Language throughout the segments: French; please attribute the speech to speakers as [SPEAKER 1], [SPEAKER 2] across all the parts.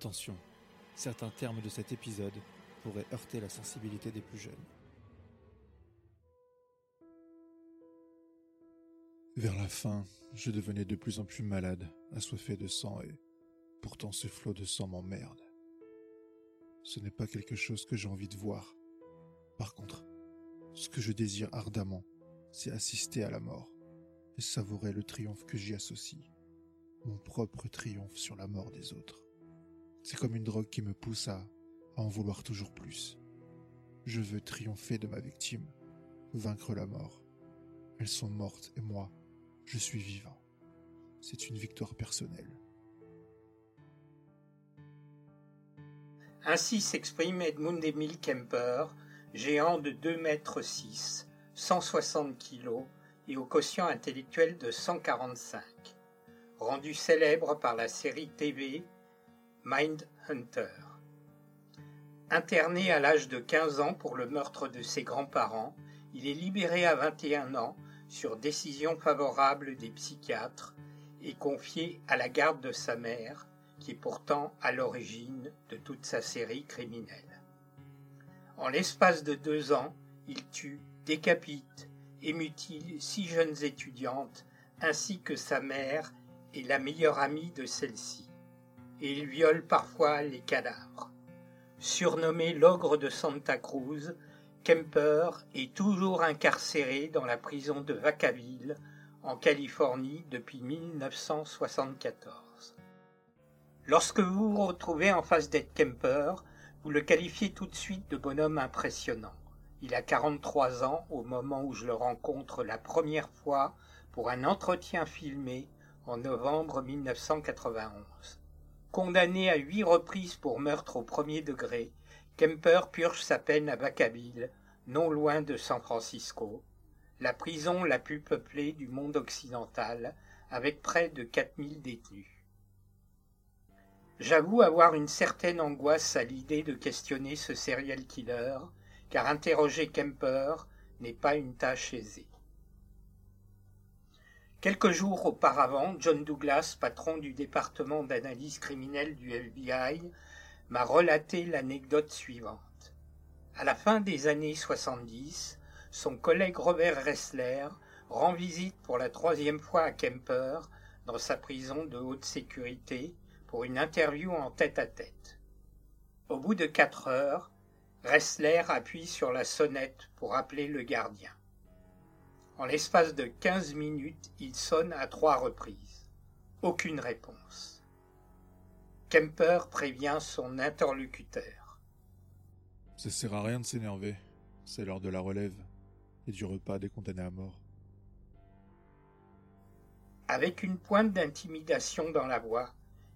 [SPEAKER 1] Attention, certains termes de cet épisode pourraient heurter la sensibilité des plus jeunes. Vers la fin, je devenais de plus en plus malade, assoiffé de sang et pourtant ce flot de sang m'emmerde. Ce n'est pas quelque chose que j'ai envie de voir. Par contre, ce que je désire ardemment, c'est assister à la mort et savourer le triomphe que j'y associe, mon propre triomphe sur la mort des autres. C'est comme une drogue qui me pousse à, en vouloir toujours plus. Je veux triompher de ma victime, vaincre la mort. Elles sont mortes et moi, je suis vivant. C'est une victoire personnelle.
[SPEAKER 2] Ainsi s'exprime Edmund Emil Kemper, géant de 2 mètres 6, 160 kg et au quotient intellectuel de 145, rendu célèbre par la série TV Mindhunter. Interné à l'âge de 15 ans pour le meurtre de ses grands-parents, il est libéré à 21 ans sur décision favorable des psychiatres et confié à la garde de sa mère, qui est pourtant à l'origine de toute sa série criminelle. En l'espace de deux ans, il tue, décapite et mutile six jeunes étudiantes ainsi que sa mère et la meilleure amie de celle-ci il viole parfois les cadavres. Surnommé l'ogre de Santa Cruz, Kemper est toujours incarcéré dans la prison de Vacaville, en Californie, depuis 1974. Lorsque vous vous retrouvez en face d'Ed Kemper, vous le qualifiez tout de suite de bonhomme impressionnant. Il a 43 ans au moment où je le rencontre la première fois pour un entretien filmé en novembre 1991. Condamné à huit reprises pour meurtre au premier degré, Kemper purge sa peine à Vacaville, non loin de San Francisco, la prison la plus peuplée du monde occidental, avec près de 4000 détenus. J'avoue avoir une certaine angoisse à l'idée de questionner ce serial killer, car interroger Kemper n'est pas une tâche aisée. Quelques jours auparavant, John Douglas, patron du département d'analyse criminelle du FBI, m'a relaté l'anecdote suivante. À la fin des années 70, son collègue Robert Ressler rend visite pour la troisième fois à Kemper dans sa prison de haute sécurité pour une interview en tête-à-tête. Au bout de quatre heures, Ressler appuie sur la sonnette pour appeler le gardien. En l'espace de quinze minutes, il sonne à trois reprises. Aucune réponse. Kemper prévient son interlocuteur.
[SPEAKER 1] Ça sert à rien de s'énerver. C'est l'heure de la relève et du repas des condamnés à mort.
[SPEAKER 2] Avec une pointe d'intimidation dans la voix,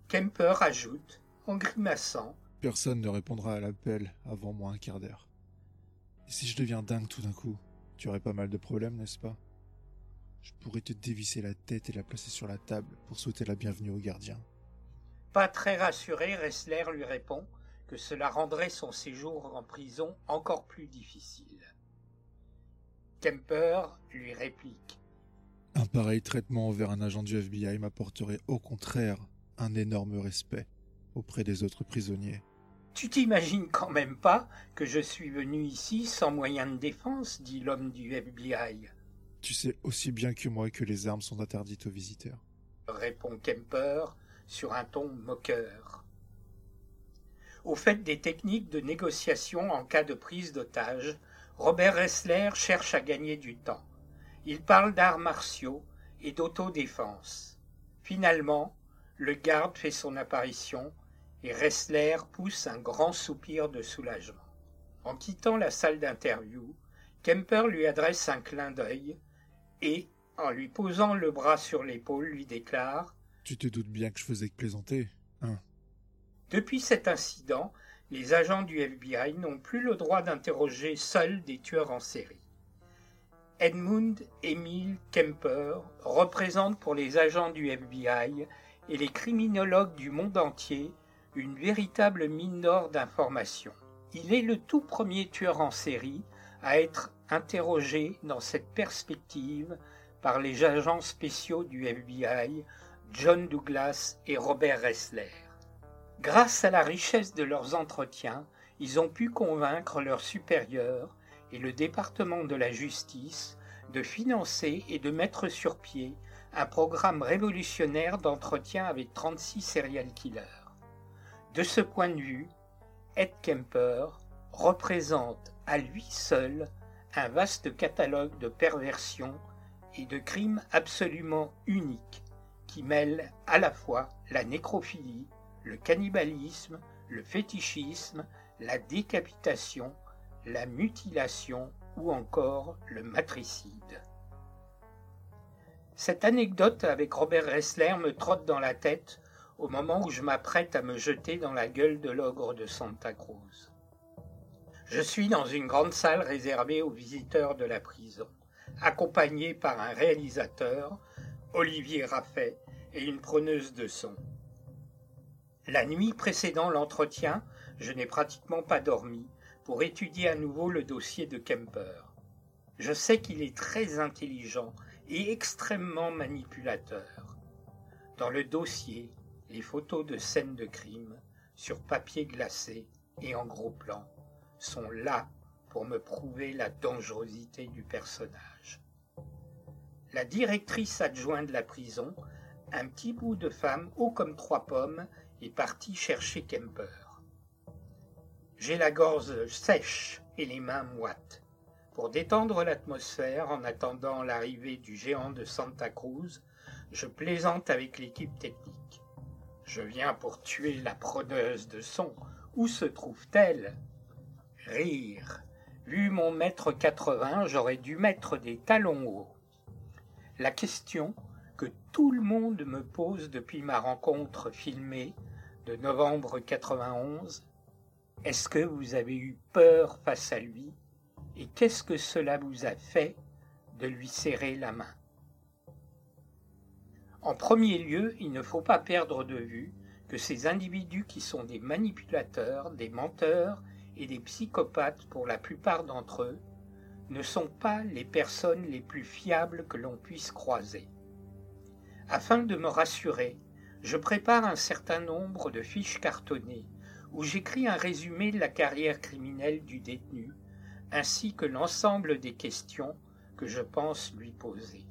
[SPEAKER 2] Kemper ajoute, en grimaçant
[SPEAKER 1] Personne ne répondra à l'appel avant moins un quart d'heure. Et si je deviens dingue tout d'un coup tu aurais pas mal de problèmes, n'est-ce pas? Je pourrais te dévisser la tête et la placer sur la table pour souhaiter la bienvenue au gardien.
[SPEAKER 2] Pas très rassuré, Ressler lui répond que cela rendrait son séjour en prison encore plus difficile. Kemper lui réplique.
[SPEAKER 1] Un pareil traitement envers un agent du FBI m'apporterait au contraire un énorme respect auprès des autres prisonniers.
[SPEAKER 2] Tu t'imagines quand même pas que je suis venu ici sans moyen de défense, dit l'homme du FBI.
[SPEAKER 1] Tu sais aussi bien que moi que les armes sont interdites aux visiteurs.
[SPEAKER 2] Répond Kemper sur un ton moqueur. Au fait des techniques de négociation en cas de prise d'otage, Robert Ressler cherche à gagner du temps. Il parle d'arts martiaux et d'autodéfense. Finalement, le garde fait son apparition et Ressler pousse un grand soupir de soulagement. En quittant la salle d'interview, Kemper lui adresse un clin d'œil et, en lui posant le bras sur l'épaule, lui déclare
[SPEAKER 1] Tu te doutes bien que je faisais que plaisanter, hein?
[SPEAKER 2] Depuis cet incident, les agents du FBI n'ont plus le droit d'interroger seuls des tueurs en série. Edmund Emil Kemper représente pour les agents du FBI et les criminologues du monde entier une véritable mine d'or d'informations. Il est le tout premier tueur en série à être interrogé dans cette perspective par les agents spéciaux du FBI, John Douglas et Robert Ressler. Grâce à la richesse de leurs entretiens, ils ont pu convaincre leurs supérieurs et le département de la justice de financer et de mettre sur pied un programme révolutionnaire d'entretien avec 36 serial killers. De ce point de vue, Ed Kemper représente à lui seul un vaste catalogue de perversions et de crimes absolument uniques qui mêlent à la fois la nécrophilie, le cannibalisme, le fétichisme, la décapitation, la mutilation ou encore le matricide. Cette anecdote avec Robert Ressler me trotte dans la tête au moment où je m'apprête à me jeter dans la gueule de l'ogre de Santa Cruz. Je suis dans une grande salle réservée aux visiteurs de la prison, accompagné par un réalisateur, Olivier Raffet, et une preneuse de son. La nuit précédant l'entretien, je n'ai pratiquement pas dormi pour étudier à nouveau le dossier de Kemper. Je sais qu'il est très intelligent et extrêmement manipulateur. Dans le dossier, les photos de scènes de crime, sur papier glacé et en gros plan, sont là pour me prouver la dangerosité du personnage. La directrice adjointe de la prison, un petit bout de femme haut comme trois pommes, est partie chercher Kemper. J'ai la gorge sèche et les mains moites. Pour détendre l'atmosphère en attendant l'arrivée du géant de Santa Cruz, je plaisante avec l'équipe technique. Je viens pour tuer la preneuse de son. Où se trouve-t-elle? Rire. Vu mon mètre 80, j'aurais dû mettre des talons hauts. La question que tout le monde me pose depuis ma rencontre filmée de novembre 91, est-ce que vous avez eu peur face à lui? Et qu'est-ce que cela vous a fait de lui serrer la main? En premier lieu, il ne faut pas perdre de vue que ces individus qui sont des manipulateurs, des menteurs et des psychopathes pour la plupart d'entre eux, ne sont pas les personnes les plus fiables que l'on puisse croiser. Afin de me rassurer, je prépare un certain nombre de fiches cartonnées où j'écris un résumé de la carrière criminelle du détenu, ainsi que l'ensemble des questions que je pense lui poser.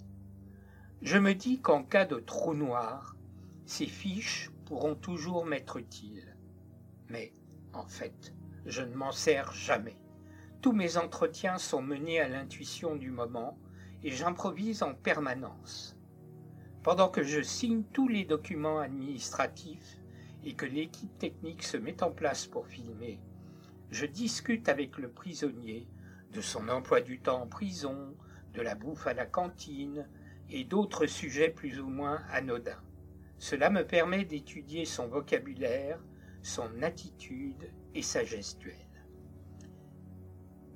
[SPEAKER 2] Je me dis qu'en cas de trou noir, ces fiches pourront toujours m'être utiles. Mais, en fait, je ne m'en sers jamais. Tous mes entretiens sont menés à l'intuition du moment et j'improvise en permanence. Pendant que je signe tous les documents administratifs et que l'équipe technique se met en place pour filmer, je discute avec le prisonnier de son emploi du temps en prison, de la bouffe à la cantine et d'autres sujets plus ou moins anodins. Cela me permet d'étudier son vocabulaire, son attitude et sa gestuelle.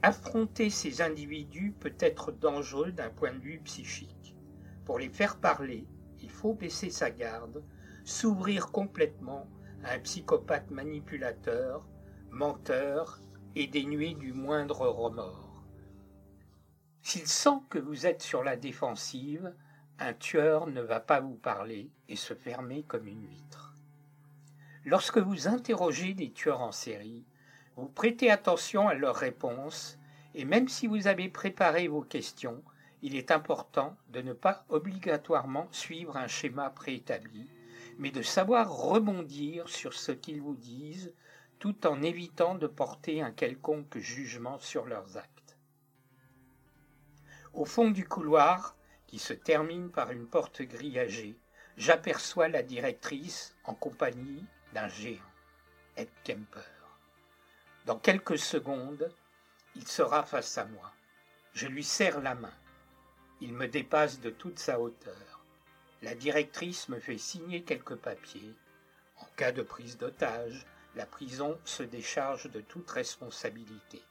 [SPEAKER 2] Affronter ces individus peut être dangereux d'un point de vue psychique. Pour les faire parler, il faut baisser sa garde, s'ouvrir complètement un psychopathe manipulateur, menteur et dénué du moindre remords. S'il sent que vous êtes sur la défensive, un tueur ne va pas vous parler et se fermer comme une vitre. Lorsque vous interrogez des tueurs en série, vous prêtez attention à leurs réponses et même si vous avez préparé vos questions, il est important de ne pas obligatoirement suivre un schéma préétabli mais de savoir rebondir sur ce qu'ils vous disent, tout en évitant de porter un quelconque jugement sur leurs actes. Au fond du couloir, qui se termine par une porte grillagée, j'aperçois la directrice en compagnie d'un géant, Ed Kemper. Dans quelques secondes, il sera face à moi. Je lui serre la main. Il me dépasse de toute sa hauteur. La directrice me fait signer quelques papiers. En cas de prise d'otage, la prison se décharge de toute responsabilité.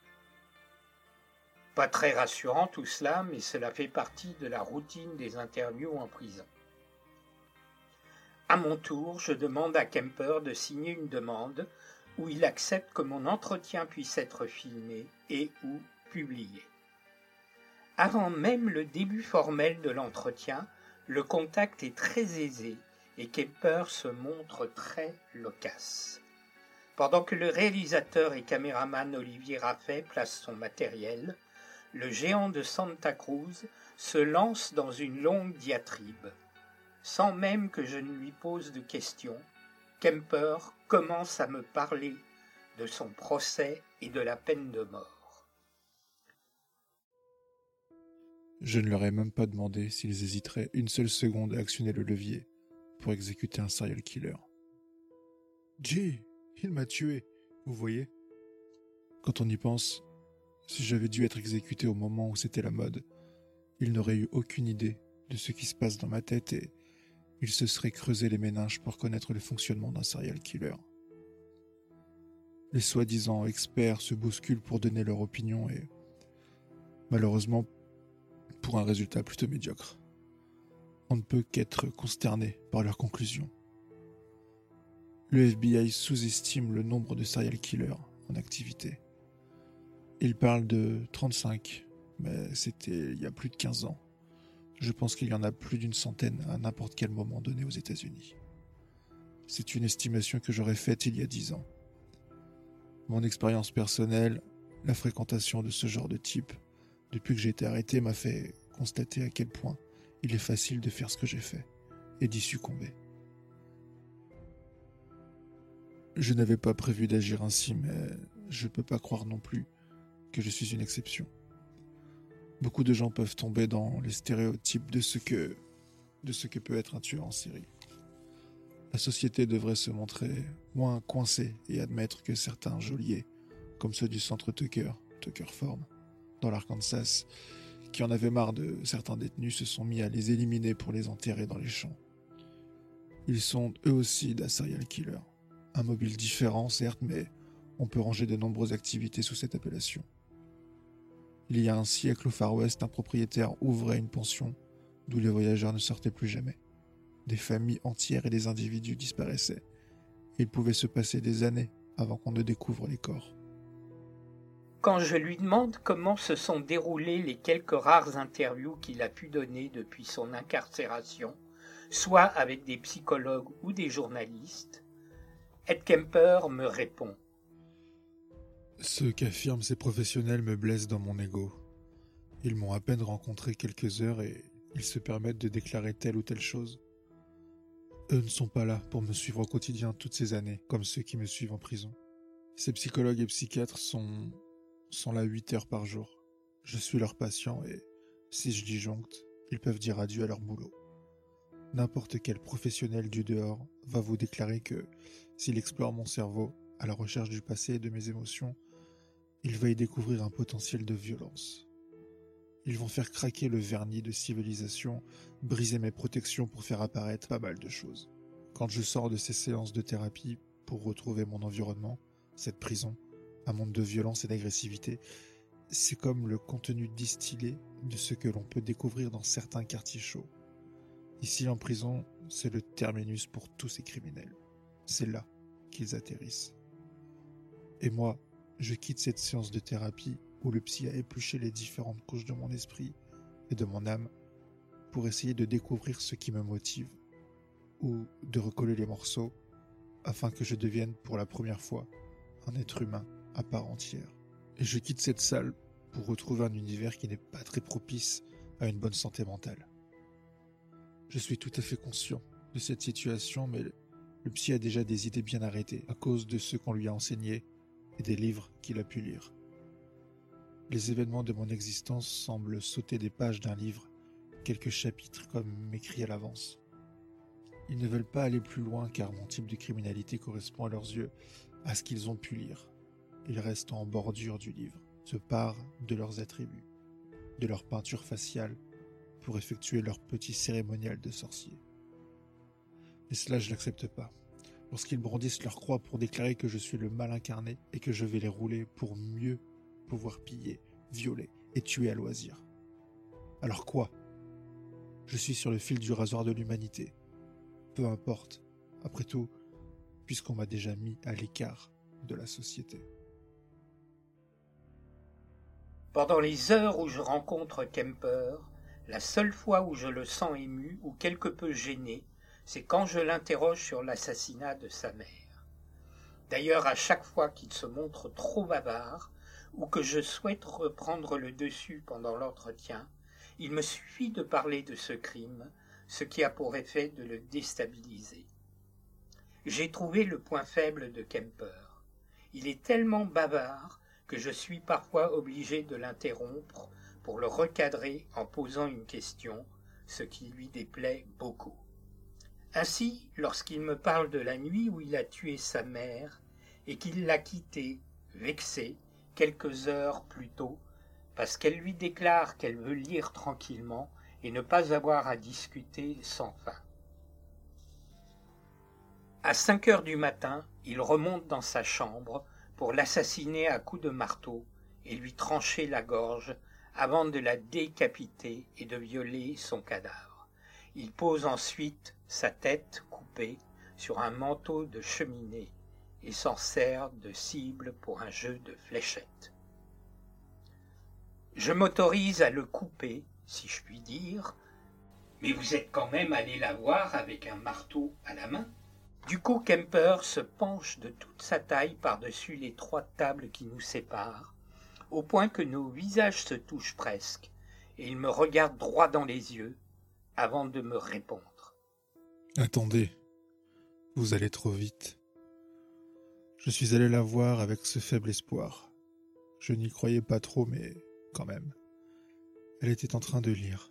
[SPEAKER 2] Pas très rassurant tout cela, mais cela fait partie de la routine des interviews en prison. À mon tour, je demande à Kemper de signer une demande où il accepte que mon entretien puisse être filmé et ou publié. Avant même le début formel de l'entretien, le contact est très aisé et Kemper se montre très loquace. Pendant que le réalisateur et caméraman Olivier Raffet place son matériel, le géant de Santa Cruz se lance dans une longue diatribe. Sans même que je ne lui pose de questions, Kemper commence à me parler de son procès et de la peine de mort.
[SPEAKER 1] Je ne leur ai même pas demandé s'ils hésiteraient une seule seconde à actionner le levier pour exécuter un serial killer. Jay, il m'a tué, vous voyez? Quand on y pense, si j'avais dû être exécuté au moment où c'était la mode, il n'aurait eu aucune idée de ce qui se passe dans ma tête et il se serait creusé les méninges pour connaître le fonctionnement d'un serial killer. Les soi-disant experts se bousculent pour donner leur opinion et, malheureusement, pour un résultat plutôt médiocre. On ne peut qu'être consterné par leurs conclusions. Le FBI sous-estime le nombre de serial killers en activité. Il parle de 35, mais c'était il y a plus de 15 ans. Je pense qu'il y en a plus d'une centaine à n'importe quel moment donné aux États-Unis. C'est une estimation que j'aurais faite il y a 10 ans. Mon expérience personnelle, la fréquentation de ce genre de type, depuis que j'ai été arrêté, m'a fait constater à quel point il est facile de faire ce que j'ai fait et d'y succomber. Je n'avais pas prévu d'agir ainsi, mais je ne peux pas croire non plus que je suis une exception. Beaucoup de gens peuvent tomber dans les stéréotypes de ce que de ce que peut être un tueur en série. La société devrait se montrer moins coincée et admettre que certains geôliers, comme ceux du centre Tucker, Tucker Farm, dans l'Arkansas, qui en avaient marre de certains détenus, se sont mis à les éliminer pour les enterrer dans les champs. Ils sont eux aussi des serial killers. Un mobile différent, certes, mais on peut ranger de nombreuses activités sous cette appellation. Il y a un siècle au Far West, un propriétaire ouvrait une pension d'où les voyageurs ne sortaient plus jamais. Des familles entières et des individus disparaissaient. Il pouvait se passer des années avant qu'on ne découvre les corps.
[SPEAKER 2] Quand je lui demande comment se sont déroulées les quelques rares interviews qu'il a pu donner depuis son incarcération, soit avec des psychologues ou des journalistes, Ed Kemper me répond.
[SPEAKER 1] Ce qu'affirment ces professionnels me blesse dans mon ego. Ils m'ont à peine rencontré quelques heures et ils se permettent de déclarer telle ou telle chose. Eux ne sont pas là pour me suivre au quotidien toutes ces années, comme ceux qui me suivent en prison. Ces psychologues et psychiatres sont, sont là huit heures par jour. Je suis leur patient et, si je disjoncte, ils peuvent dire adieu à leur boulot. N'importe quel professionnel du dehors va vous déclarer que s'il explore mon cerveau à la recherche du passé et de mes émotions, il va y découvrir un potentiel de violence. Ils vont faire craquer le vernis de civilisation, briser mes protections pour faire apparaître pas mal de choses. Quand je sors de ces séances de thérapie pour retrouver mon environnement, cette prison, un monde de violence et d'agressivité, c'est comme le contenu distillé de ce que l'on peut découvrir dans certains quartiers chauds. Ici en prison, c'est le terminus pour tous ces criminels. C'est là qu'ils atterrissent. Et moi, je quitte cette séance de thérapie où le psy a épluché les différentes couches de mon esprit et de mon âme pour essayer de découvrir ce qui me motive ou de recoller les morceaux afin que je devienne pour la première fois un être humain à part entière. Et je quitte cette salle pour retrouver un univers qui n'est pas très propice à une bonne santé mentale. Je suis tout à fait conscient de cette situation, mais le psy a déjà des idées bien arrêtées à cause de ce qu'on lui a enseigné et des livres qu'il a pu lire. Les événements de mon existence semblent sauter des pages d'un livre, quelques chapitres comme écrits à l'avance. Ils ne veulent pas aller plus loin car mon type de criminalité correspond à leurs yeux à ce qu'ils ont pu lire. Ils restent en bordure du livre, se parent de leurs attributs, de leur peinture faciale, pour effectuer leur petit cérémonial de sorcier. Et cela, je l'accepte pas. Lorsqu'ils brandissent leur croix pour déclarer que je suis le mal incarné et que je vais les rouler pour mieux pouvoir piller, violer et tuer à loisir. Alors quoi? Je suis sur le fil du rasoir de l'humanité. Peu importe. Après tout, puisqu'on m'a déjà mis à l'écart de la société.
[SPEAKER 2] Pendant les heures où je rencontre Kemper, la seule fois où je le sens ému ou quelque peu gêné, c'est quand je l'interroge sur l'assassinat de sa mère. D'ailleurs, à chaque fois qu'il se montre trop bavard, ou que je souhaite reprendre le dessus pendant l'entretien, il me suffit de parler de ce crime, ce qui a pour effet de le déstabiliser. J'ai trouvé le point faible de Kemper. Il est tellement bavard que je suis parfois obligé de l'interrompre pour le recadrer en posant une question, ce qui lui déplaît beaucoup. Ainsi, lorsqu'il me parle de la nuit où il a tué sa mère et qu'il l'a quittée, vexée, quelques heures plus tôt, parce qu'elle lui déclare qu'elle veut lire tranquillement et ne pas avoir à discuter sans fin. À cinq heures du matin, il remonte dans sa chambre pour l'assassiner à coups de marteau et lui trancher la gorge avant de la décapiter et de violer son cadavre. Il pose ensuite sa tête coupée sur un manteau de cheminée et s'en sert de cible pour un jeu de fléchettes. Je m'autorise à le couper, si je puis dire, mais vous êtes quand même allé la voir avec un marteau à la main. Du coup, Kemper se penche de toute sa taille par-dessus les trois tables qui nous séparent, au point que nos visages se touchent presque, et il me regarde droit dans les yeux, avant de me répondre.
[SPEAKER 1] Attendez, vous allez trop vite. Je suis allé la voir avec ce faible espoir. Je n'y croyais pas trop, mais quand même. Elle était en train de lire.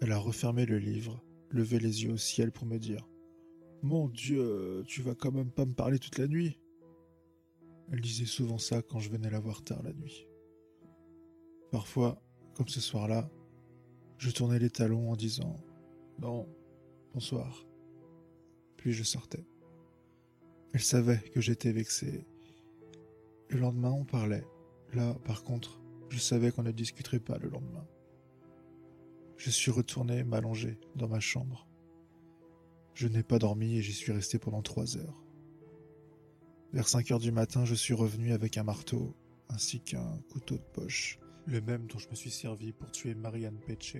[SPEAKER 1] Elle a refermé le livre, levé les yeux au ciel pour me dire Mon Dieu, tu vas quand même pas me parler toute la nuit. Elle disait souvent ça quand je venais la voir tard la nuit. Parfois, comme ce soir-là, je tournais les talons en disant Non, bonsoir. Puis je sortais. Elle savait que j'étais vexé. Le lendemain, on parlait. Là, par contre, je savais qu'on ne discuterait pas le lendemain. Je suis retourné m'allonger dans ma chambre. Je n'ai pas dormi et j'y suis resté pendant trois heures. Vers cinq heures du matin, je suis revenu avec un marteau ainsi qu'un couteau de poche le même dont je me suis servi pour tuer Marianne Peche,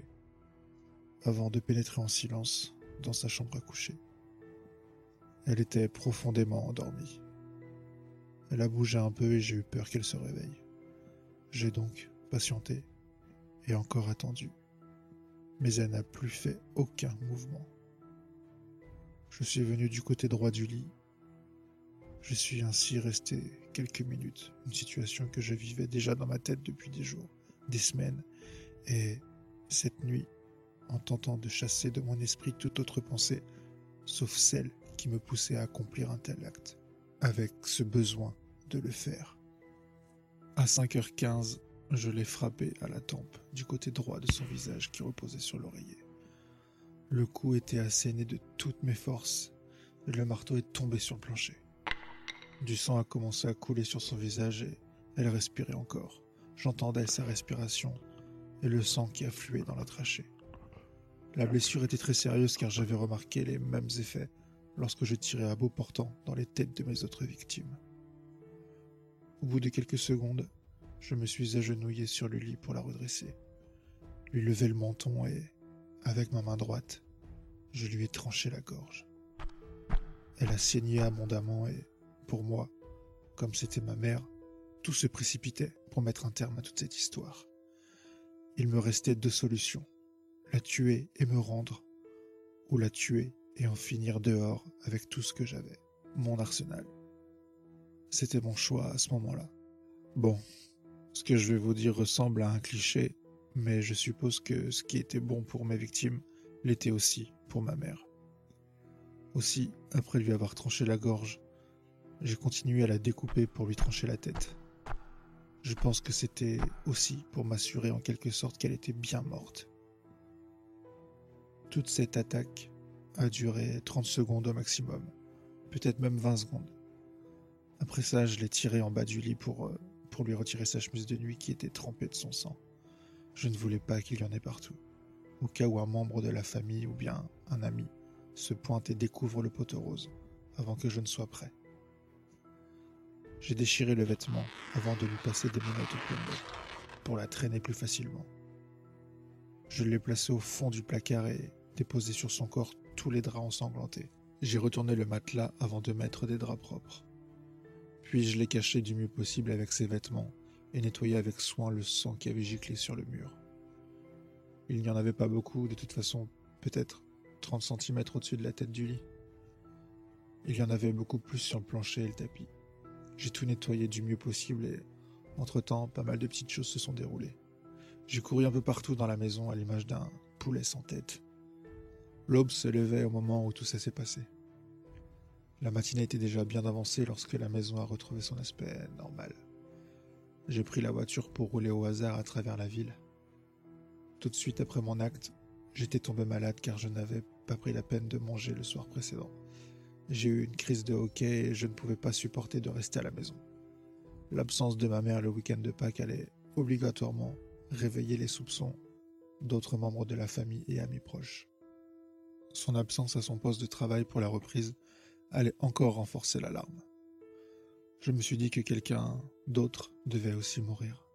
[SPEAKER 1] avant de pénétrer en silence dans sa chambre à coucher. Elle était profondément endormie. Elle a bougé un peu et j'ai eu peur qu'elle se réveille. J'ai donc patienté et encore attendu. Mais elle n'a plus fait aucun mouvement. Je suis venu du côté droit du lit. Je suis ainsi resté quelques minutes, une situation que je vivais déjà dans ma tête depuis des jours, des semaines, et cette nuit, en tentant de chasser de mon esprit toute autre pensée, sauf celle qui me poussait à accomplir un tel acte, avec ce besoin de le faire. À 5h15, je l'ai frappé à la tempe, du côté droit de son visage qui reposait sur l'oreiller. Le coup était asséné de toutes mes forces, et le marteau est tombé sur le plancher. Du sang a commencé à couler sur son visage et elle respirait encore. J'entendais sa respiration et le sang qui affluait dans la trachée. La blessure était très sérieuse car j'avais remarqué les mêmes effets lorsque je tirais à bout portant dans les têtes de mes autres victimes. Au bout de quelques secondes, je me suis agenouillé sur le lit pour la redresser, lui lever le menton et, avec ma main droite, je lui ai tranché la gorge. Elle a saigné abondamment et pour moi, comme c'était ma mère, tout se précipitait pour mettre un terme à toute cette histoire. Il me restait deux solutions, la tuer et me rendre, ou la tuer et en finir dehors avec tout ce que j'avais, mon arsenal. C'était mon choix à ce moment-là. Bon, ce que je vais vous dire ressemble à un cliché, mais je suppose que ce qui était bon pour mes victimes l'était aussi pour ma mère. Aussi, après lui avoir tranché la gorge, j'ai continué à la découper pour lui trancher la tête. Je pense que c'était aussi pour m'assurer en quelque sorte qu'elle était bien morte. Toute cette attaque a duré 30 secondes au maximum, peut-être même 20 secondes. Après ça, je l'ai tiré en bas du lit pour, euh, pour lui retirer sa chemise de nuit qui était trempée de son sang. Je ne voulais pas qu'il y en ait partout, au cas où un membre de la famille ou bien un ami se pointe et découvre le poteau rose avant que je ne sois prêt. J'ai déchiré le vêtement avant de lui passer des menottes au plomb pour la traîner plus facilement. Je l'ai placé au fond du placard et déposé sur son corps tous les draps ensanglantés. J'ai retourné le matelas avant de mettre des draps propres. Puis je l'ai caché du mieux possible avec ses vêtements et nettoyé avec soin le sang qui avait giclé sur le mur. Il n'y en avait pas beaucoup, de toute façon, peut-être 30 cm au-dessus de la tête du lit. Il y en avait beaucoup plus sur le plancher et le tapis. J'ai tout nettoyé du mieux possible et, entre-temps, pas mal de petites choses se sont déroulées. J'ai couru un peu partout dans la maison à l'image d'un poulet sans tête. L'aube se levait au moment où tout ça s'est passé. La matinée était déjà bien avancée lorsque la maison a retrouvé son aspect normal. J'ai pris la voiture pour rouler au hasard à travers la ville. Tout de suite après mon acte, j'étais tombé malade car je n'avais pas pris la peine de manger le soir précédent. J'ai eu une crise de hockey et je ne pouvais pas supporter de rester à la maison. L'absence de ma mère le week-end de Pâques allait obligatoirement réveiller les soupçons d'autres membres de la famille et amis proches. Son absence à son poste de travail pour la reprise allait encore renforcer l'alarme. Je me suis dit que quelqu'un d'autre devait aussi mourir.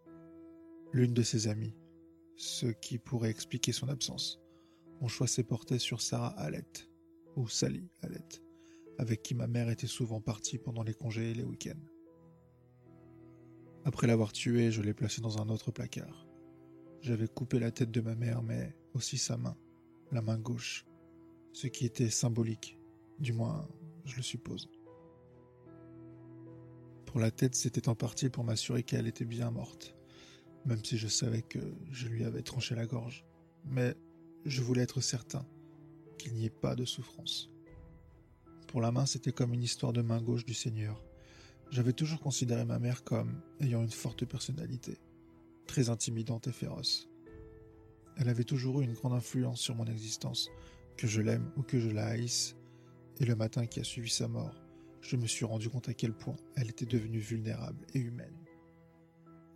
[SPEAKER 1] L'une de ses amies, ce qui pourrait expliquer son absence. Mon choix s'est porté sur Sarah Hallett, ou Sally Hallett, avec qui ma mère était souvent partie pendant les congés et les week-ends. Après l'avoir tuée, je l'ai placée dans un autre placard. J'avais coupé la tête de ma mère, mais aussi sa main, la main gauche, ce qui était symbolique, du moins je le suppose. Pour la tête, c'était en partie pour m'assurer qu'elle était bien morte, même si je savais que je lui avais tranché la gorge. Mais je voulais être certain qu'il n'y ait pas de souffrance. Pour la main, c'était comme une histoire de main gauche du Seigneur. J'avais toujours considéré ma mère comme ayant une forte personnalité, très intimidante et féroce. Elle avait toujours eu une grande influence sur mon existence, que je l'aime ou que je la haïsse, et le matin qui a suivi sa mort, je me suis rendu compte à quel point elle était devenue vulnérable et humaine,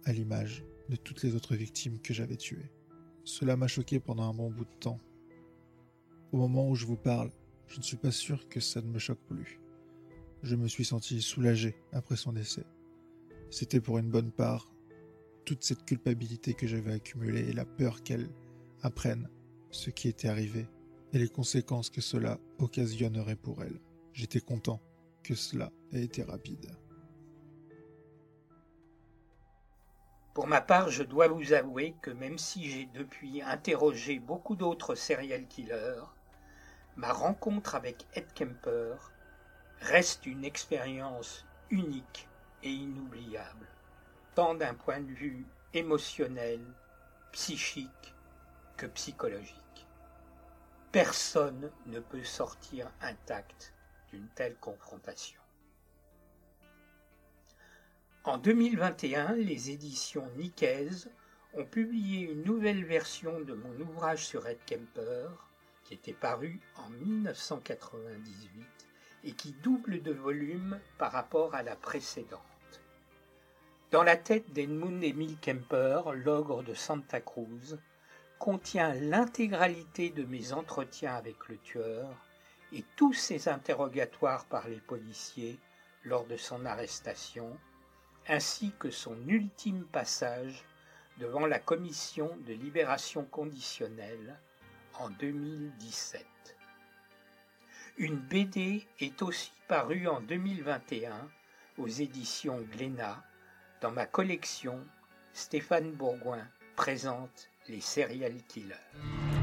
[SPEAKER 1] à l'image de toutes les autres victimes que j'avais tuées. Cela m'a choqué pendant un bon bout de temps. Au moment où je vous parle, je ne suis pas sûr que ça ne me choque plus. Je me suis senti soulagé après son décès. C'était pour une bonne part toute cette culpabilité que j'avais accumulée et la peur qu'elle apprenne ce qui était arrivé et les conséquences que cela occasionnerait pour elle. J'étais content que cela ait été rapide.
[SPEAKER 2] Pour ma part, je dois vous avouer que même si j'ai depuis interrogé beaucoup d'autres serial killers, ma rencontre avec Ed Kemper reste une expérience unique et inoubliable, tant d'un point de vue émotionnel, psychique que psychologique. Personne ne peut sortir intact d'une telle confrontation. En 2021, les éditions Nikkei ont publié une nouvelle version de mon ouvrage sur Ed Kemper, était paru en 1998 et qui double de volume par rapport à la précédente. Dans la tête d'Edmund Emil Kemper, l'ogre de Santa Cruz, contient l'intégralité de mes entretiens avec le tueur et tous ses interrogatoires par les policiers lors de son arrestation, ainsi que son ultime passage devant la commission de libération conditionnelle en 2017. Une BD est aussi parue en 2021 aux éditions Glénat dans ma collection Stéphane Bourgoin présente les serial killers.